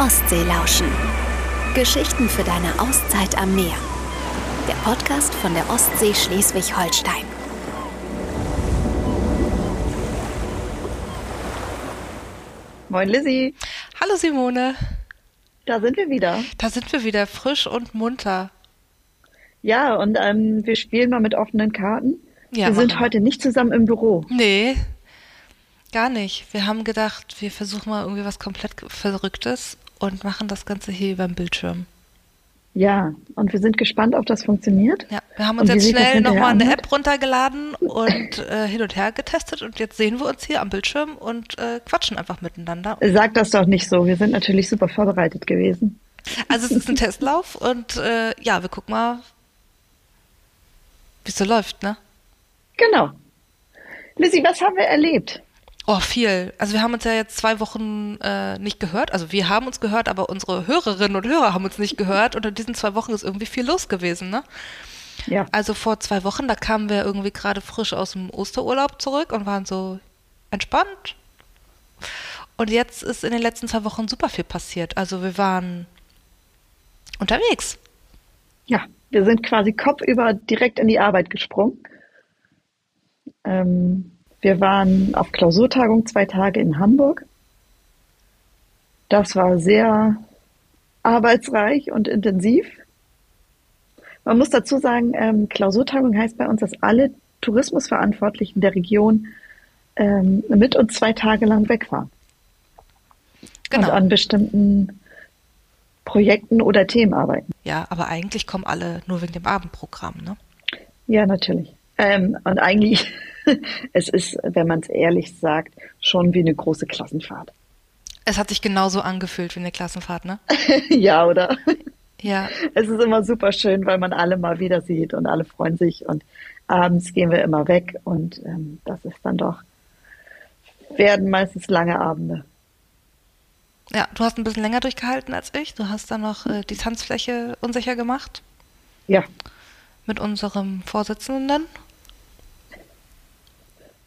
Ostsee lauschen. Geschichten für deine Auszeit am Meer. Der Podcast von der Ostsee Schleswig-Holstein. Moin Lizzie, Hallo Simone, da sind wir wieder. da sind wir wieder frisch und munter. Ja, und ähm, wir spielen mal mit offenen Karten. Ja, wir sind heute nicht zusammen im Büro. Nee, gar nicht. Wir haben gedacht, wir versuchen mal irgendwie was komplett Verrücktes und machen das Ganze hier über den Bildschirm. Ja, und wir sind gespannt, ob das funktioniert. Ja, wir haben uns Und jetzt schnell nochmal eine? App runtergeladen und äh, hin und her getestet und jetzt sehen wir uns hier am Bildschirm und äh, quatschen einfach miteinander. Sag das doch nicht so. Wir sind natürlich super vorbereitet gewesen. Also es ist ein Testlauf und äh, ja, wir gucken mal, wie es so läuft, ne? Genau. Lizzie, was haben wir erlebt? Oh, viel. Also wir haben uns ja jetzt zwei Wochen äh, nicht gehört. Also wir haben uns gehört, aber unsere Hörerinnen und Hörer haben uns nicht gehört. Und in diesen zwei Wochen ist irgendwie viel los gewesen, ne? Ja, Also vor zwei Wochen, da kamen wir irgendwie gerade frisch aus dem Osterurlaub zurück und waren so entspannt. Und jetzt ist in den letzten zwei Wochen super viel passiert. Also wir waren unterwegs. ja, wir sind quasi kopfüber direkt in die Arbeit gesprungen. Ähm, wir waren auf Klausurtagung zwei Tage in Hamburg. Das war sehr arbeitsreich und intensiv. Man muss dazu sagen, ähm, Klausurtagung heißt bei uns, dass alle Tourismusverantwortlichen der Region ähm, mit uns zwei Tage lang wegfahren und Genau. an bestimmten Projekten oder Themen arbeiten. Ja, aber eigentlich kommen alle nur wegen dem Abendprogramm, ne? Ja, natürlich. Ähm, und eigentlich, es ist, wenn man es ehrlich sagt, schon wie eine große Klassenfahrt. Es hat sich genauso angefühlt wie eine Klassenfahrt, ne? ja, oder? Ja, Es ist immer super schön, weil man alle mal wieder sieht und alle freuen sich und abends gehen wir immer weg und ähm, das ist dann doch, werden meistens lange Abende. Ja, du hast ein bisschen länger durchgehalten als ich. Du hast dann noch äh, die Tanzfläche unsicher gemacht Ja, mit unserem Vorsitzenden.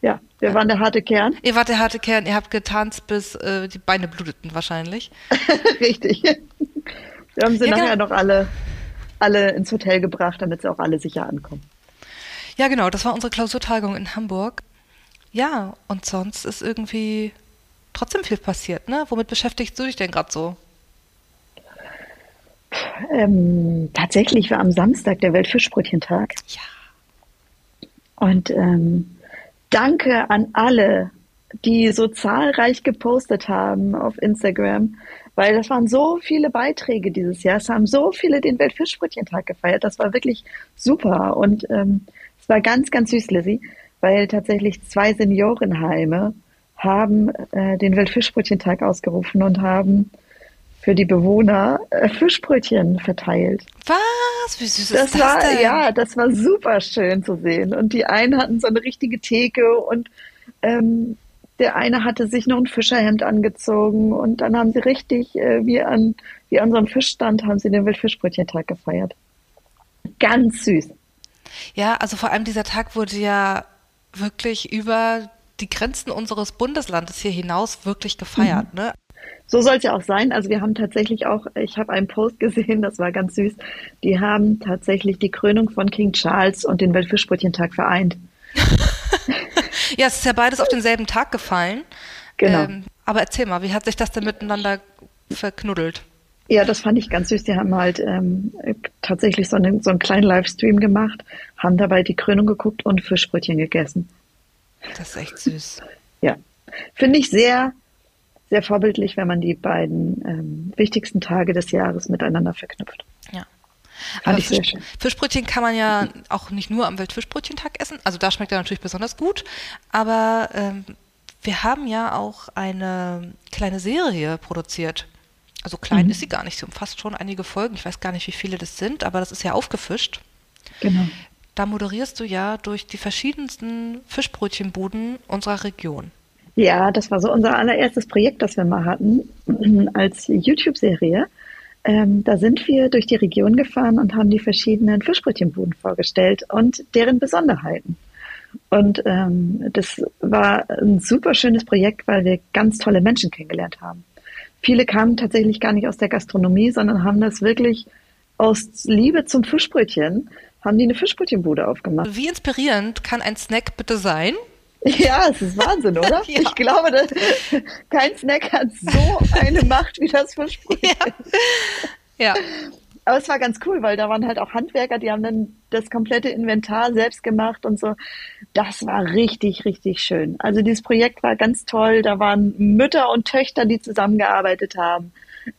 Ja, wir waren der harte Kern. Ihr wart der harte Kern, ihr habt getanzt, bis äh, die Beine bluteten wahrscheinlich. Richtig. Wir haben sie Ja, nachher genau. noch alle, alle ins Hotel gebracht, damit sie auch alle sicher ankommen. Ja, genau, das war unsere Klausurtagung in Hamburg. Ja, und sonst ist irgendwie trotzdem viel passiert, ne? Womit beschäftigst du dich denn gerade so? Ähm, tatsächlich war am Samstag der Weltfischbrötchentag. Ja. Und ähm, danke an alle, die so zahlreich gepostet haben auf Instagram, weil das waren so viele Beiträge dieses Jahr. Es haben so viele den Weltfischbrötchentag gefeiert. Das war wirklich super. Und ähm, es war ganz, ganz süß, Lizzie, weil tatsächlich zwei Seniorenheime haben äh, den Weltfischbrötchentag ausgerufen und haben für die Bewohner äh, Fischbrötchen verteilt. Was? Wie süß Das ist das war, denn? ja, das war super schön zu sehen. Und die einen hatten so eine richtige Theke und ähm, der eine hatte sich noch ein Fischerhemd angezogen und dann haben sie richtig, äh, wie an, wie an so einem Fischstand, haben sie den Wildfischbrötchentag gefeiert. Ganz süß. Ja, also vor allem dieser Tag wurde ja wirklich über die Grenzen unseres Bundeslandes hier hinaus wirklich gefeiert, ne? So soll es ja auch sein. Also wir haben tatsächlich auch, ich habe einen Post gesehen, das war ganz süß. Die haben tatsächlich die Krönung von King Charles und den Weltfischbrötchentag vereint. Ja, es ist ja beides auf denselben Tag gefallen. Genau. Ähm, aber erzähl mal, wie hat sich das denn miteinander verknuddelt? Ja, das fand ich ganz süß. Die haben halt ähm, tatsächlich so einen, so einen kleinen Livestream gemacht, haben dabei die Krönung geguckt und Fischbrötchen gegessen. Das ist echt süß. Ja, finde ich sehr, sehr vorbildlich, wenn man die beiden ähm, wichtigsten Tage des Jahres miteinander verknüpft. Ja. Fand Aber ich sehr Fisch, schön. Fischbrötchen kann man ja auch nicht nur am Weltfischbrötchentag essen. Also da schmeckt er natürlich besonders gut. Aber ähm, wir haben ja auch eine kleine Serie produziert. Also klein Mhm. ist sie gar nicht. Sie umfasst schon einige Folgen. Ich weiß gar nicht, wie viele das sind, aber das ist ja aufgefischt. Genau. Da moderierst du ja durch die verschiedensten Fischbrötchenbuden unserer Region. Ja, das war so unser allererstes Projekt, das wir mal hatten, als YouTube-Serie. Ähm, da sind wir durch die Region gefahren und haben die verschiedenen Fischbrötchenbuden vorgestellt und deren Besonderheiten. Und ähm, das war ein super schönes Projekt, weil wir ganz tolle Menschen kennengelernt haben. viele kamen tatsächlich gar nicht aus der Gastronomie, sondern haben das wirklich aus Liebe zum Fischbrötchen, haben die eine Fischbrötchenbude aufgemacht. Wie inspirierend kann ein Snack bitte sein? Ja, es ist Wahnsinn, oder? ja. Ich glaube, dass kein Snack hat so eine Macht wie das Fischbrötchen. Ja. ja. Aber es war ganz cool, weil da waren halt auch Handwerker, die haben dann das komplette Inventar selbst gemacht und so. Das war richtig, richtig schön. Also dieses Projekt war ganz toll. Da waren Mütter und Töchter, die zusammengearbeitet haben.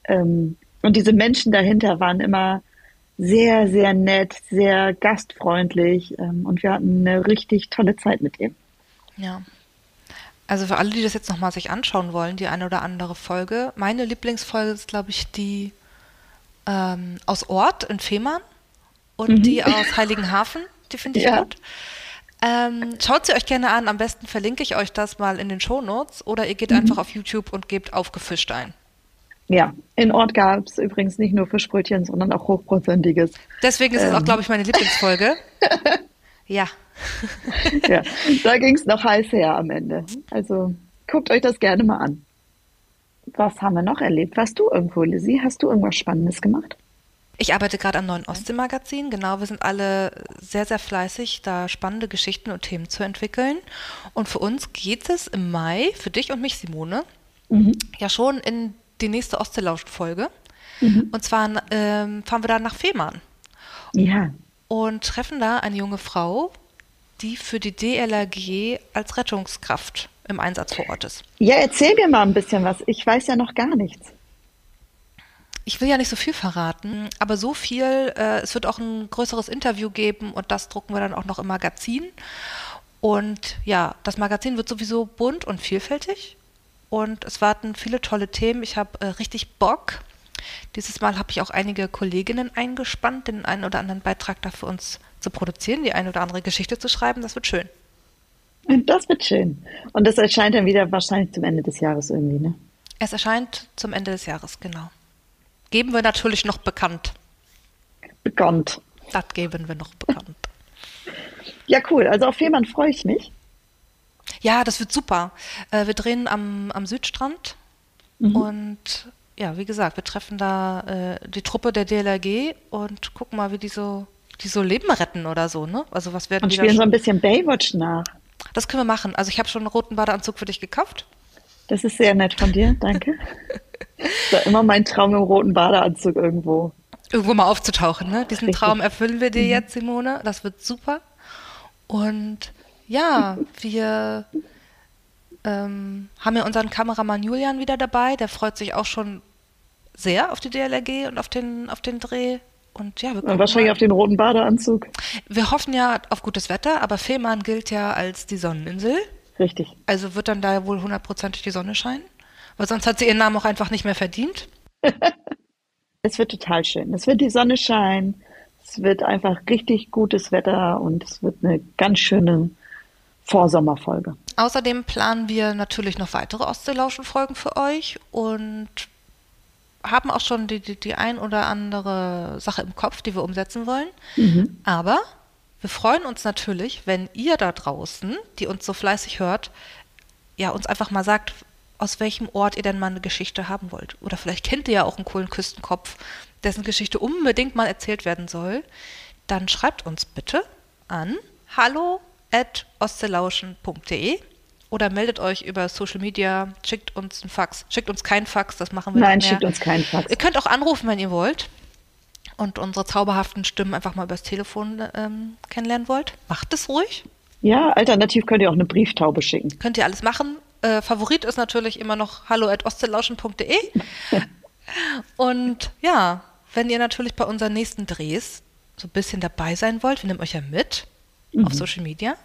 Ähm, und diese Menschen dahinter waren immer sehr, sehr nett, sehr gastfreundlich. Ähm, und wir hatten eine richtig tolle Zeit mit ihm. Ja. Also für alle, die das jetzt nochmal sich anschauen wollen, die eine oder andere Folge. Meine Lieblingsfolge ist, glaube ich, die ähm, aus Ort in Fehmarn und mhm. die aus Heiligenhafen. Die finde ich ja. gut. Ähm, schaut sie euch gerne an. Am besten verlinke ich euch das mal in den Shownotes oder ihr geht mhm. einfach auf YouTube und gebt aufgefischt ein. Ja, in Ort gab es übrigens nicht nur Fischbrötchen, sondern auch hochprozentiges. Deswegen ist ähm. es auch, ähm. glaube ich, meine Lieblingsfolge. ja. ja, da ging es noch heiß her am Ende. Also guckt euch das gerne mal an. Was haben wir noch erlebt? Warst du irgendwo, Lizzie? Hast du irgendwas Spannendes gemacht? Ich arbeite gerade am neuen Ostsee-Magazin. Genau, wir sind alle sehr, sehr fleißig, da spannende Geschichten und Themen zu entwickeln. Und für uns geht es im Mai, für dich und mich, Simone, mhm. ja schon in die nächste Ostsee-Lauschen-Folge. Mhm. Und zwar ähm, fahren wir da nach Fehmarn. Ja. Und treffen da eine junge Frau, die für die DLRG als Rettungskraft im Einsatz vor Ort ist. Ja, erzähl mir mal ein bisschen was. Ich weiß ja noch gar nichts. Ich will ja nicht so viel verraten, aber so viel, äh, es wird auch ein größeres Interview geben und das drucken wir dann auch noch im Magazin. Und ja, das Magazin wird sowieso bunt und vielfältig und es warten viele tolle Themen. Ich habe äh, richtig Bock. Dieses Mal habe ich auch einige Kolleginnen eingespannt, den einen oder anderen Beitrag da für uns zu produzieren, die eine oder andere Geschichte zu schreiben. Das wird schön. Das wird schön. Und das erscheint dann wieder wahrscheinlich zum Ende des Jahres irgendwie, ne? Es erscheint zum Ende des Jahres, genau. Geben wir natürlich noch bekannt. Bekannt. Das geben wir noch bekannt. ja, cool. Also auf jemanden freue ich mich. Ja, das wird super. Äh, wir drehen am, am Südstrand mhm. und ja, wie gesagt, wir treffen da äh, die Truppe der DLRG und gucken mal, wie die so, die so Leben retten oder so, ne? Also was werden und die spielen so ein bisschen Baywatch nach. Das können wir machen. Also ich habe schon einen roten Badeanzug für dich gekauft. Das ist sehr nett von dir, danke. das war immer mein Traum im roten Badeanzug irgendwo. Irgendwo mal aufzutauchen, ne? Diesen Richtig. Traum erfüllen wir dir mhm. jetzt, Simone. Das wird super. Und ja, wir ähm, haben ja unseren Kameramann Julian wieder dabei. Der freut sich auch schon sehr auf die DLRG und auf den, auf den Dreh. Und ja, wir und wahrscheinlich mal. auf den roten Badeanzug. Wir hoffen ja auf gutes Wetter, aber Fehmarn gilt ja als die Sonneninsel. Richtig. Also wird dann da wohl hundertprozentig die Sonne scheinen. Weil sonst hat sie ihren Namen auch einfach nicht mehr verdient. es wird total schön. Es wird die Sonne scheinen. Es wird einfach richtig gutes Wetter und es wird eine ganz schöne Vorsommerfolge. Außerdem planen wir natürlich noch weitere Ostseelauschen-Folgen für euch und haben auch schon die, die, die, ein oder andere Sache im Kopf, die wir umsetzen wollen. Mhm. Aber wir freuen uns natürlich, wenn ihr da draußen, die uns so fleißig hört, ja, uns einfach mal sagt, aus welchem Ort ihr denn mal eine Geschichte haben wollt. Oder vielleicht kennt ihr ja auch einen coolen Küstenkopf, dessen Geschichte unbedingt mal erzählt werden soll. Dann schreibt uns bitte an hallo at ostelauschen.de oder meldet euch über Social Media, schickt uns ein Fax. Schickt uns kein Fax, das machen wir Nein, nicht mehr. schickt uns keinen Fax. Ihr könnt auch anrufen, wenn ihr wollt und unsere zauberhaften Stimmen einfach mal übers Telefon ähm, kennenlernen wollt. Macht es ruhig. Ja, alternativ könnt ihr auch eine Brieftaube schicken. Könnt ihr alles machen. Äh, Favorit ist natürlich immer noch hallo at ostelauschen.de. und ja, wenn ihr natürlich bei unseren nächsten Drehs so ein bisschen dabei sein wollt, wir nehmen euch ja mit mhm. auf Social Media?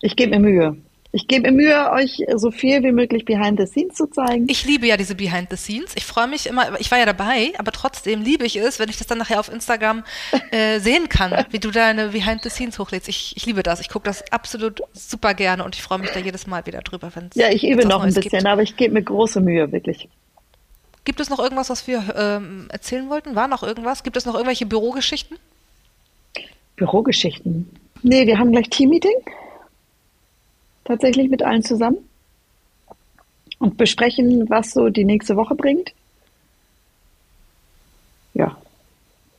Ich gebe mir Mühe. Ich gebe mir Mühe, euch so viel wie möglich Behind the Scenes zu zeigen. Ich liebe ja diese Behind the Scenes. Ich freue mich immer, ich war ja dabei, aber trotzdem liebe ich es, wenn ich das dann nachher auf Instagram äh, sehen kann, wie du deine Behind the Scenes hochlädst. Ich, ich liebe das. Ich gucke das absolut super gerne und ich freue mich da jedes Mal wieder drüber. Wenn's, ja, ich übe noch ein bisschen, gibt. aber ich gebe mir große Mühe, wirklich. Gibt es noch irgendwas, was wir ähm, erzählen wollten? War noch irgendwas? Gibt es noch irgendwelche Bürogeschichten? Bürogeschichten? Nee, wir haben gleich Teammeeting. Tatsächlich mit allen zusammen. und besprechen, was so die nächste Woche bringt. Ja,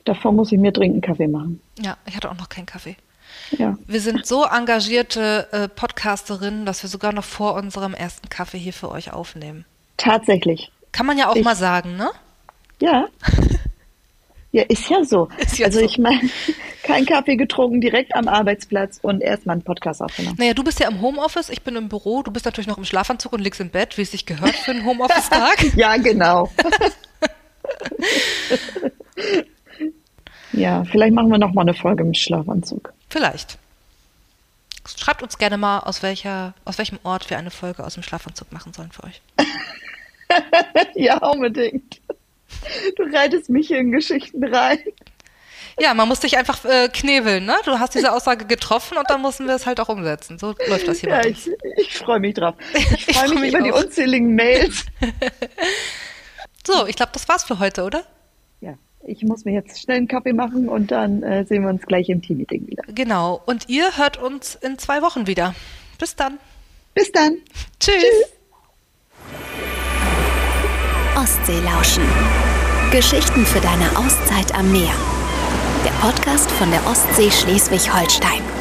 davor muss ich mir dringend Kaffee machen. Ja, ich hatte auch noch keinen Kaffee. Ja. Wir sind so engagierte äh, Podcasterinnen, dass wir sogar noch vor unserem ersten Kaffee hier für euch aufnehmen. Tatsächlich. Kann man ja auch Ich- mal sagen, ne? Ja. Ja, ist ja so. Ist ja also so. ich meine, kein Kaffee getrunken, direkt am Arbeitsplatz und erstmal einen Podcast aufgenommen. Naja, du bist ja im Homeoffice, ich bin im Büro, du bist natürlich noch im Schlafanzug und liegst im Bett, wie es sich gehört für einen Homeoffice-Tag. Ja, genau. ja, vielleicht machen wir noch mal eine Folge mit Schlafanzug. Vielleicht. Schreibt uns gerne mal, aus, welcher, aus welchem Ort wir eine Folge aus dem Schlafanzug machen sollen für euch. Ja, unbedingt. Du reitest mich hier in Geschichten rein. Ja, man muss dich einfach äh, knebeln, ne? Du hast diese Aussage getroffen und dann mussten wir es halt auch umsetzen. So läuft das hier Ja, bei uns. ich, ich freue mich drauf. Ich freue freu mich, mich über die auch. unzähligen Mails. So, ich glaube, das war's für heute, oder? Ja, ich muss mir jetzt schnell einen Kaffee machen und dann äh, sehen wir uns gleich im Team-Meeting wieder. Genau. Und ihr hört uns in zwei Wochen wieder. Bis dann. Bis dann. Tschüss. Ostsee lauschen. Geschichten für deine Auszeit am Meer. Der Podcast von der Ostsee Schleswig-Holstein.